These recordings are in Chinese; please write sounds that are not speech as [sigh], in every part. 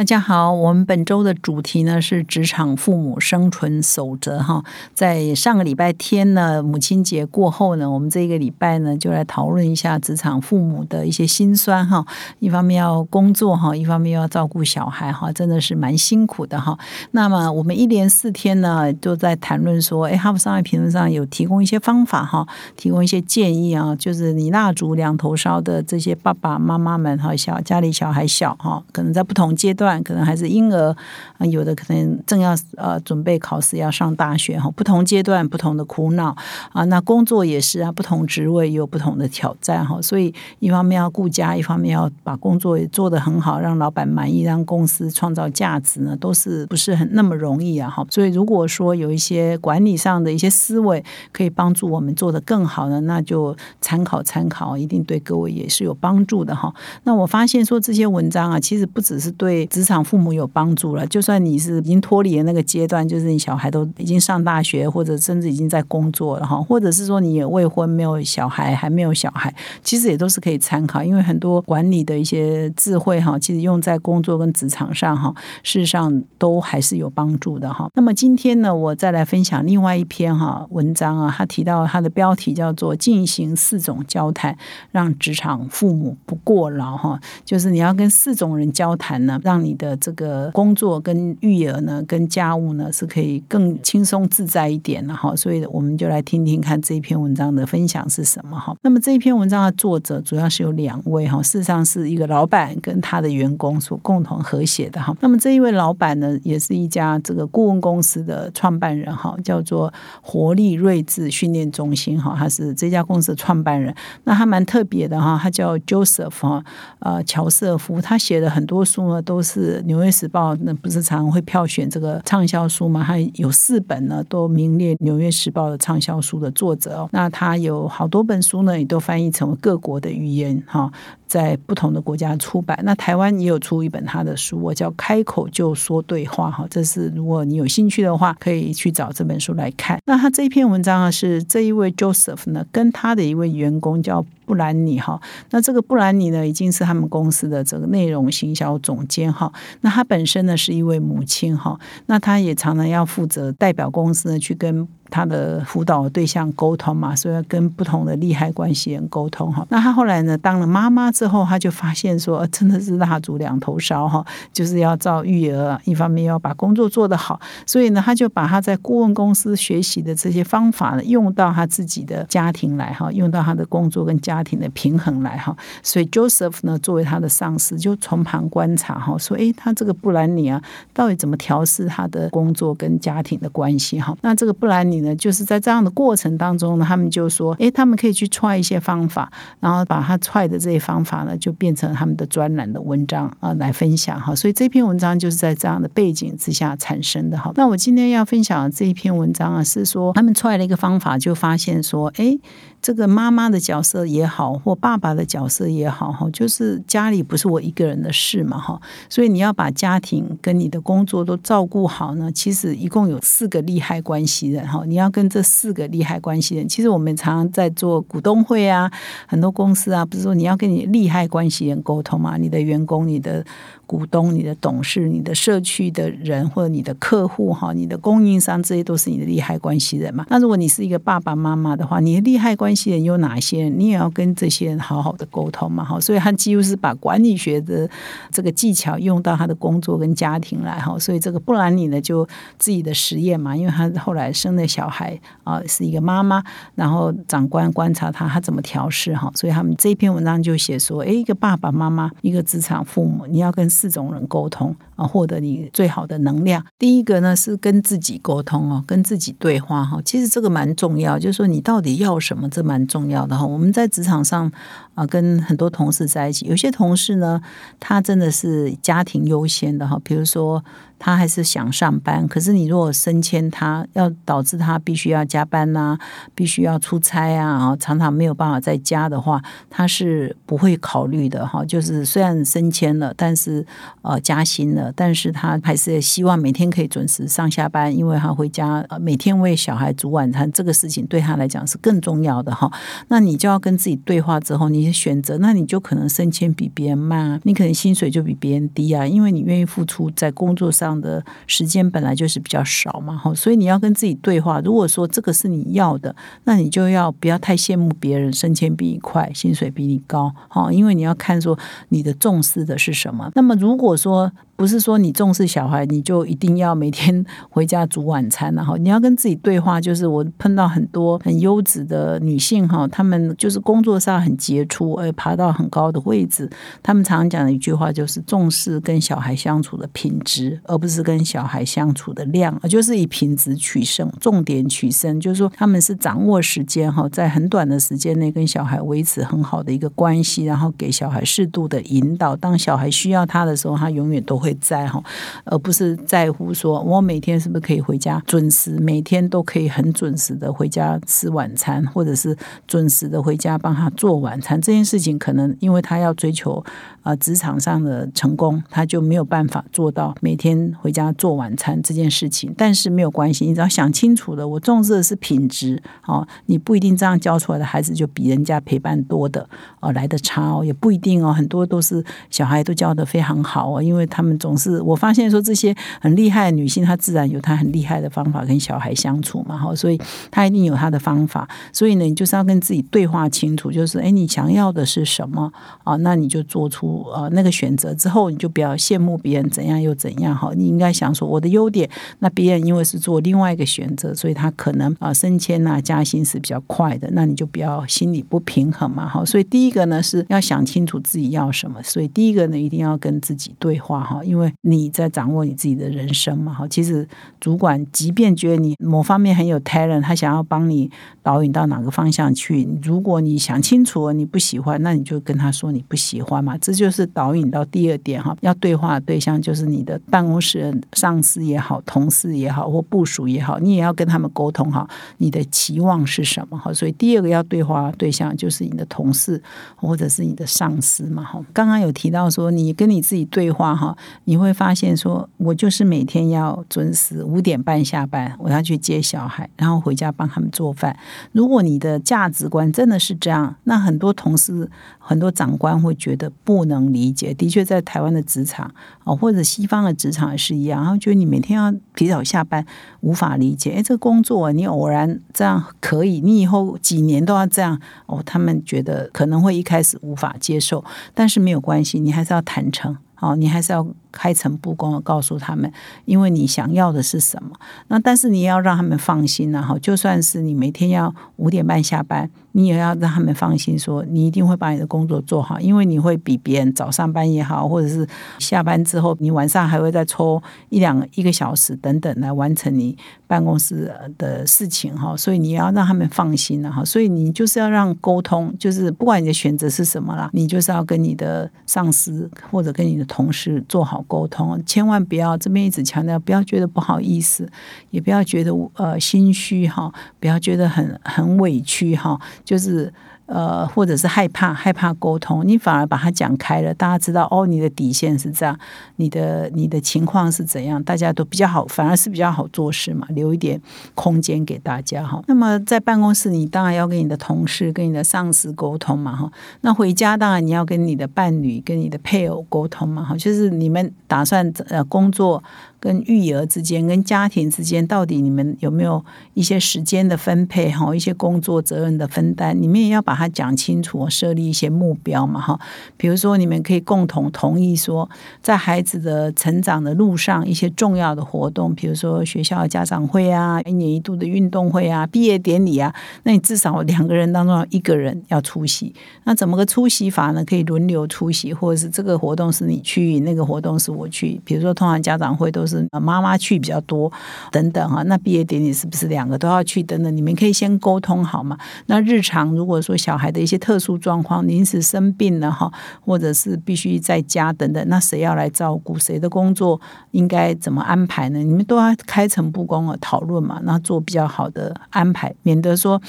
大家好，我们本周的主题呢是职场父母生存守则哈。在上个礼拜天呢，母亲节过后呢，我们这个礼拜呢就来讨论一下职场父母的一些辛酸哈。一方面要工作哈，一方面要照顾小孩哈，真的是蛮辛苦的哈。那么我们一连四天呢都在谈论说，哎，哈佛商业评论上有提供一些方法哈，提供一些建议啊，就是你蜡烛两头烧的这些爸爸妈妈们哈，小家里小孩小哈，可能在不同阶段。可能还是婴儿啊，有的可能正要呃准备考试要上大学哈，不同阶段不同的苦恼啊，那工作也是啊，不同职位也有不同的挑战哈，所以一方面要顾家，一方面要把工作也做得很好，让老板满意，让公司创造价值呢，都是不是很那么容易啊哈。所以如果说有一些管理上的一些思维可以帮助我们做得更好呢，那就参考参考，一定对各位也是有帮助的哈。那我发现说这些文章啊，其实不只是对。职场父母有帮助了，就算你是已经脱离了那个阶段，就是你小孩都已经上大学，或者甚至已经在工作了哈，或者是说你也未婚没有小孩，还没有小孩，其实也都是可以参考，因为很多管理的一些智慧哈，其实用在工作跟职场上哈，事实上都还是有帮助的哈。那么今天呢，我再来分享另外一篇哈文章啊，他提到他的标题叫做“进行四种交谈，让职场父母不过劳”哈，就是你要跟四种人交谈呢，让你。的这个工作跟育儿呢，跟家务呢，是可以更轻松自在一点的哈。所以我们就来听听看这一篇文章的分享是什么哈。那么这一篇文章的作者主要是有两位哈，事实上是一个老板跟他的员工所共同合写的哈。那么这一位老板呢，也是一家这个顾问公司的创办人哈，叫做活力睿智训练中心哈，他是这家公司的创办人。那他蛮特别的哈，他叫 Joseph 哈，呃，乔瑟夫，他写的很多书呢都是。是《纽约时报》那不是常会票选这个畅销书吗？他有四本呢，都名列《纽约时报》的畅销书的作者。那他有好多本书呢，也都翻译成为各国的语言哈。在不同的国家出版，那台湾也有出一本他的书，我叫《开口就说对话》哈，这是如果你有兴趣的话，可以去找这本书来看。那他这一篇文章啊，是这一位 Joseph 呢，跟他的一位员工叫布兰妮哈。那这个布兰妮呢，已经是他们公司的这个内容行销总监哈。那他本身呢，是一位母亲哈。那他也常常要负责代表公司呢，去跟。他的辅导对象沟通嘛，所以要跟不同的利害关系人沟通哈。那他后来呢，当了妈妈之后，他就发现说，真的是蜡烛两头烧哈，[laughs] 就是要照育儿，一方面要把工作做得好。所以呢，他就把他在顾问公司学习的这些方法呢，用到他自己的家庭来哈，用到他的工作跟家庭的平衡来哈。所以 Joseph 呢，作为他的上司，就从旁观察哈，说，哎，他这个布兰妮啊，到底怎么调试他的工作跟家庭的关系哈？那这个布兰妮。呢，就是在这样的过程当中呢，他们就说，哎，他们可以去踹一些方法，然后把他踹的这些方法呢，就变成他们的专栏的文章啊，来分享哈。所以这篇文章就是在这样的背景之下产生的哈。那我今天要分享的这一篇文章啊，是说他们踹了一个方法，就发现说，哎。这个妈妈的角色也好，或爸爸的角色也好，哈，就是家里不是我一个人的事嘛，哈，所以你要把家庭跟你的工作都照顾好呢。其实一共有四个利害关系人，哈，你要跟这四个利害关系人。其实我们常常在做股东会啊，很多公司啊，不是说你要跟你利害关系人沟通嘛，你的员工、你的。股东、你的董事、你的社区的人，或者你的客户哈，你的供应商，这些都是你的利害关系人嘛。那如果你是一个爸爸妈妈的话，你的利害关系人有哪些？你也要跟这些人好好的沟通嘛。哈，所以他几乎是把管理学的这个技巧用到他的工作跟家庭来哈。所以这个布兰妮呢，就自己的实验嘛，因为他后来生的小小孩啊是一个妈妈，然后长官观察他，他怎么调试哈。所以他们这篇文章就写说，哎，一个爸爸妈妈，一个职场父母，你要跟四种人沟通啊，获得你最好的能量。第一个呢是跟自己沟通哦，跟自己对话哈。其实这个蛮重要，就是说你到底要什么，这蛮重要的哈。我们在职场上啊，跟很多同事在一起，有些同事呢，他真的是家庭优先的哈。比如说他还是想上班，可是你如果升迁他，要导致他必须要加班呐，必须要出差啊，常常没有办法在家的话，他是不会考虑的哈。就是虽然升迁了，但是呃加薪了，但是他还是希望每天可以准时上下班，因为他回家每天为小孩煮晚餐，这个事情对他来讲是更重要的哈。那你就要跟自己对话之后，你选择，那你就可能升迁比别人慢啊，你可能薪水就比别人低啊，因为你愿意付出在工作上的时间本来就是比较少嘛哈。所以你要跟自己对话，如果说这个是你要的，那你就要不要太羡慕别人升迁比你快，薪水比你高哈，因为你要看说你的重视的是什么。那么如果说，不是说你重视小孩，你就一定要每天回家煮晚餐，然后 [laughs] 你要跟自己对话。就是我碰到很多很优质的女性哈，她们就是工作上很杰出，而爬到很高的位置。她们常常讲的一句话就是重视跟小孩相处的品质，而不是跟小孩相处的量，就是以品质取胜，重点取胜。就是说他们是掌握时间哈，在很短的时间内跟小孩维持很好的一个关系，然后给小孩适度的引导。当小孩需要他的时候，他永远都会。在哈，而不是在乎说我每天是不是可以回家准时，每天都可以很准时的回家吃晚餐，或者是准时的回家帮他做晚餐。这件事情可能因为他要追求啊职场上的成功，他就没有办法做到每天回家做晚餐这件事情。但是没有关系，你只要想清楚了，我重视的是品质哦。你不一定这样教出来的孩子就比人家陪伴多的哦来的差哦，也不一定哦。很多都是小孩都教的非常好哦，因为他们。总是我发现说这些很厉害的女性，她自然有她很厉害的方法跟小孩相处嘛，哈，所以她一定有她的方法。所以呢，你就是要跟自己对话清楚，就是哎，你想要的是什么啊？那你就做出呃那个选择之后，你就不要羡慕别人怎样又怎样哈。你应该想说我的优点，那别人因为是做另外一个选择，所以他可能啊升迁啊加薪是比较快的，那你就不要心里不平衡嘛，哈。所以第一个呢是要想清楚自己要什么，所以第一个呢一定要跟自己对话哈。因为你在掌握你自己的人生嘛，哈，其实主管即便觉得你某方面很有 talent，他想要帮你导引到哪个方向去，如果你想清楚了你不喜欢，那你就跟他说你不喜欢嘛，这就是导引到第二点哈，要对话的对象就是你的办公室上司也好，同事也好，或部署也好，你也要跟他们沟通哈，你的期望是什么哈，所以第二个要对话对象就是你的同事或者是你的上司嘛，哈，刚刚有提到说你跟你自己对话哈。你会发现，说我就是每天要准时五点半下班，我要去接小孩，然后回家帮他们做饭。如果你的价值观真的是这样，那很多同事、很多长官会觉得不能理解。的确，在台湾的职场哦，或者西方的职场也是一样，然后觉得你每天要提早下班，无法理解。哎，这个工作你偶然这样可以，你以后几年都要这样哦，他们觉得可能会一开始无法接受，但是没有关系，你还是要坦诚。哦，你还是要开诚布公的告诉他们，因为你想要的是什么。那但是你要让他们放心呢。哈，就算是你每天要五点半下班。你也要让他们放心，说你一定会把你的工作做好，因为你会比别人早上班也好，或者是下班之后，你晚上还会再抽一两一个小时等等来完成你办公室的事情哈。所以你要让他们放心了哈。所以你就是要让沟通，就是不管你的选择是什么啦，你就是要跟你的上司或者跟你的同事做好沟通，千万不要这边一直强调，不要觉得不好意思，也不要觉得呃心虚哈，不要觉得很很委屈哈。就是。呃，或者是害怕害怕沟通，你反而把它讲开了，大家知道哦，你的底线是这样，你的你的情况是怎样，大家都比较好，反而是比较好做事嘛，留一点空间给大家哈。那么在办公室，你当然要跟你的同事、跟你的上司沟通嘛哈。那回家当然你要跟你的伴侣、跟你的配偶沟通嘛哈，就是你们打算呃工作跟育儿之间、跟家庭之间，到底你们有没有一些时间的分配哈，一些工作责任的分担，你们也要把。它讲清楚，设立一些目标嘛，哈，比如说你们可以共同同意说，在孩子的成长的路上，一些重要的活动，比如说学校的家长会啊，一年一度的运动会啊，毕业典礼啊，那你至少两个人当中一个人要出席。那怎么个出席法呢？可以轮流出席，或者是这个活动是你去，那个活动是我去。比如说，通常家长会都是是妈妈去比较多等等哈。那毕业典礼是不是两个都要去等等？你们可以先沟通好嘛？那日常如果说小孩的一些特殊状况，临时生病了哈，或者是必须在家等等，那谁要来照顾？谁的工作应该怎么安排呢？你们都要开诚布公的讨论嘛，那做比较好的安排，免得说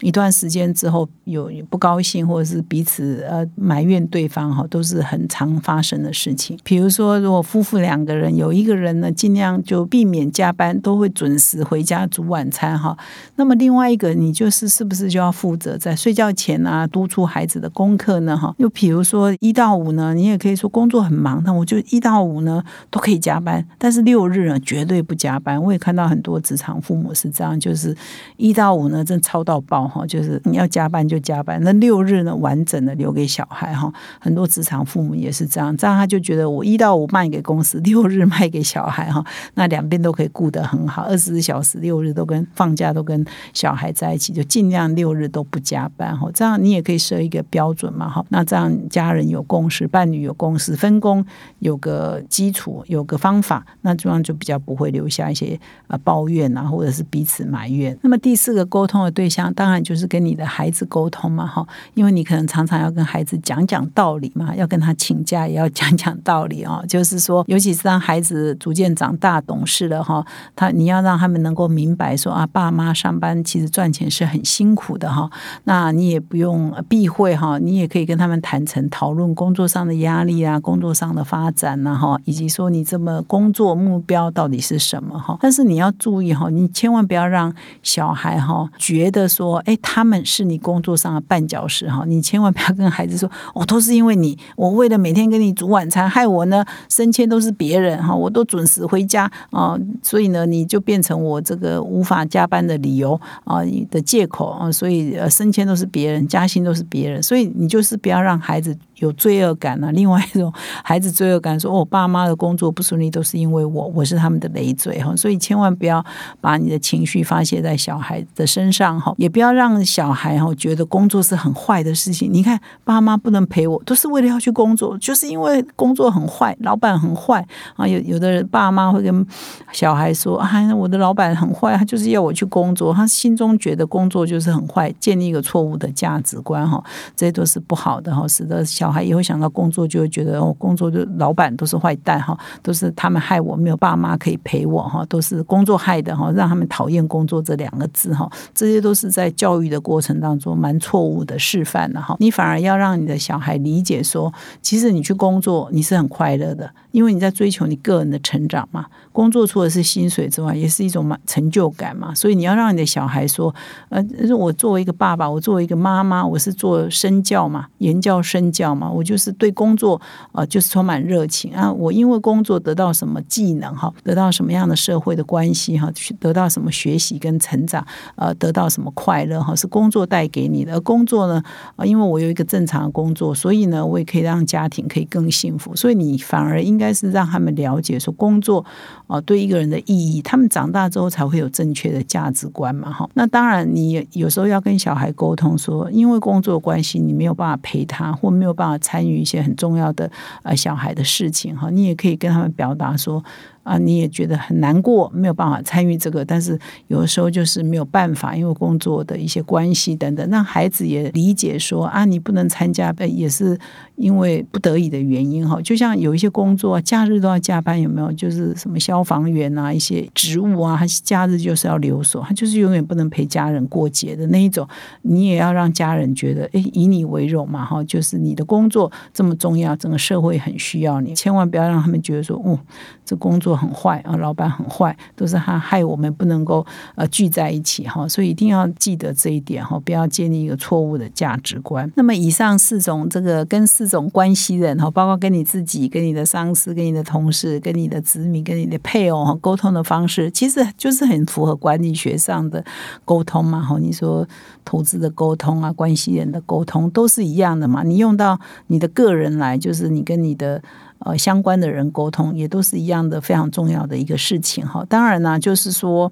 一段时间之后有不高兴，或者是彼此呃埋怨对方哈，都是很常发生的事情。比如说，如果夫妇两个人有一个人呢，尽量就避免加班，都会准时回家煮晚餐哈。那么另外一个，你就是是不是就要负责在睡觉前啊督促孩子的功课呢？哈，又比如说一到五呢，你也可以说工作很忙，那我就一到五呢都可以加班，但是六日呢绝对不加班。我也看到很多职场父母是这样，就是一到五呢真超到爆哈，就是你要加班就加班，那六日呢完整的留给小孩哈。很多职场父母也是这样，这样他就觉得我一到五卖给公司，[laughs] 六日卖给小孩哈，那两边都可以顾得很好，二十四小时六日都跟放假都跟小孩在一起，就尽量六日都不加班哈。这样你也可以设一个标准嘛哈，那这样家人有共识，伴侣有共识，分工有个基础，有个方法，那这样就比较不会留下一些呃抱怨啊，或者是彼此埋怨。那么第四个沟通的对象，当然就是跟你的孩子沟通嘛哈，因为你可能常常要跟孩子讲讲道理嘛，要跟他请假也要讲讲道理哦。就是说，尤其是当孩子逐渐长大懂事了哈，他你要让他们能够明白说啊，爸妈上班其实赚钱是很辛苦的哈。那你也不用避讳哈，你也可以跟他们坦诚讨论工作上的压力啊，工作上的发展呐哈，以及说你这么工作目标到底是什么哈。但是你要注意哈，你千万不要让小孩哈觉得说，哎，他们是你工作上的绊脚石哈。你千万不要跟孩子说，我都是因为你，我为了每天给你煮晚餐，害我呢升迁都是别人哈，我都准时回家啊，所以呢你就变成我这个无法加班的理由啊的借口啊，所以呃升迁都是别人，加薪都是别人，所以你就是不要让孩子。有罪恶感呢？另外一种孩子罪恶感说：“哦，爸妈的工作不顺利都是因为我，我是他们的累赘哈。”所以千万不要把你的情绪发泄在小孩的身上哈，也不要让小孩哈觉得工作是很坏的事情。你看，爸妈不能陪我，都是为了要去工作，就是因为工作很坏，老板很坏啊。有有的人爸妈会跟小孩说：“啊，我的老板很坏，他就是要我去工作。”他心中觉得工作就是很坏，建立一个错误的价值观哈，这些都是不好的哈，使得小。小孩也会想到工作，就会觉得哦，工作的老板都是坏蛋哈，都是他们害我，没有爸妈可以陪我哈，都是工作害的哈，让他们讨厌工作这两个字哈，这些都是在教育的过程当中蛮错误的示范的哈。你反而要让你的小孩理解说，其实你去工作你是很快乐的，因为你在追求你个人的成长嘛。工作除了是薪水之外，也是一种成就感嘛。所以你要让你的小孩说，呃，我作为一个爸爸，我作为一个妈妈，我是做身教嘛，言教身教。嘛，我就是对工作呃，就是充满热情啊。我因为工作得到什么技能哈，得到什么样的社会的关系哈，得到什么学习跟成长，呃，得到什么快乐哈，是工作带给你的。工作呢，啊，因为我有一个正常的工作，所以呢，我也可以让家庭可以更幸福。所以你反而应应该是让他们了解说，工作啊，对一个人的意义，他们长大之后才会有正确的价值观嘛哈。那当然，你有时候要跟小孩沟通说，因为工作关系，你没有办法陪他，或没有办法。参与一些很重要的呃小孩的事情哈，你也可以跟他们表达说。啊，你也觉得很难过，没有办法参与这个，但是有的时候就是没有办法，因为工作的一些关系等等，让孩子也理解说啊，你不能参加，也是因为不得已的原因哈。就像有一些工作，假日都要加班，有没有？就是什么消防员啊，一些职务啊，他假日就是要留守，他就是永远不能陪家人过节的那一种。你也要让家人觉得，哎，以你为荣嘛哈，就是你的工作这么重要，整个社会很需要你，千万不要让他们觉得说，哦，这工作。很坏啊，老板很坏，都是他害我们不能够呃聚在一起哈，所以一定要记得这一点哈，不要建立一个错误的价值观。那么以上四种这个跟四种关系人哈，包括跟你自己、跟你的上司、跟你的同事、跟你的子女、跟你的配偶哈，沟通的方式其实就是很符合管理学上的沟通嘛哈。你说投资的沟通啊，关系人的沟通都是一样的嘛。你用到你的个人来，就是你跟你的。呃相关的人沟通，也都是一样的非常重要的一个事情哈。当然呢，就是说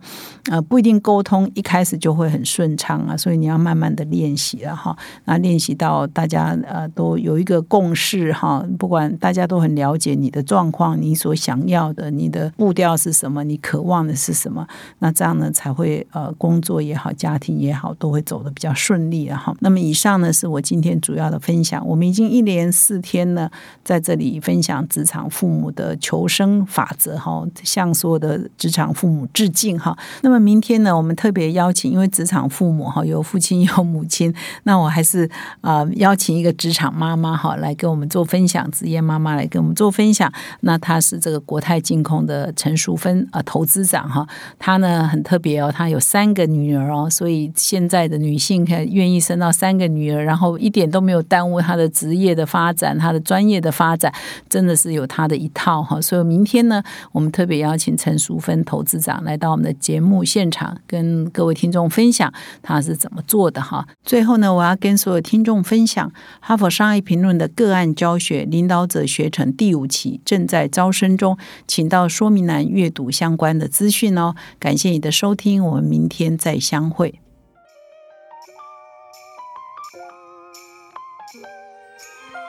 呃不一定沟通一开始就会很顺畅啊，所以你要慢慢的练习了哈。那练习到大家呃都有一个共识哈，不管大家都很了解你的状况，你所想要的，你的步调是什么，你渴望的是什么，那这样呢才会呃工作也好，家庭也好，都会走得比较顺利了哈。那么以上呢是我今天主要的分享，我们已经一连四天呢在这里分享职场父母的求生法则哈，向所有的职场父母致敬哈。那么明天呢，我们特别邀请，因为职场父母哈有父亲有母亲，那我还是啊邀请一个职场妈妈哈来跟我们做分享，职业妈妈来跟我们做分享。那她是这个国泰金控的陈淑芬啊投资长哈，她呢很特别哦，她有三个女儿哦，所以现在的女性看愿意生到三个女儿，然后一点都没有耽误她的职业的发展，她的专业的发展，真的是有他的一套哈。所以明天呢，我们特别邀请陈淑芬投资长来到我们的节目现场，跟各位听众分享他是怎么做的哈。最后呢，我要跟所有听众分享哈佛商业评论的个案教学领导者学程第五期正在招生中，请到说明栏阅读相关的资讯哦。感谢你的收听，我们明天再相会。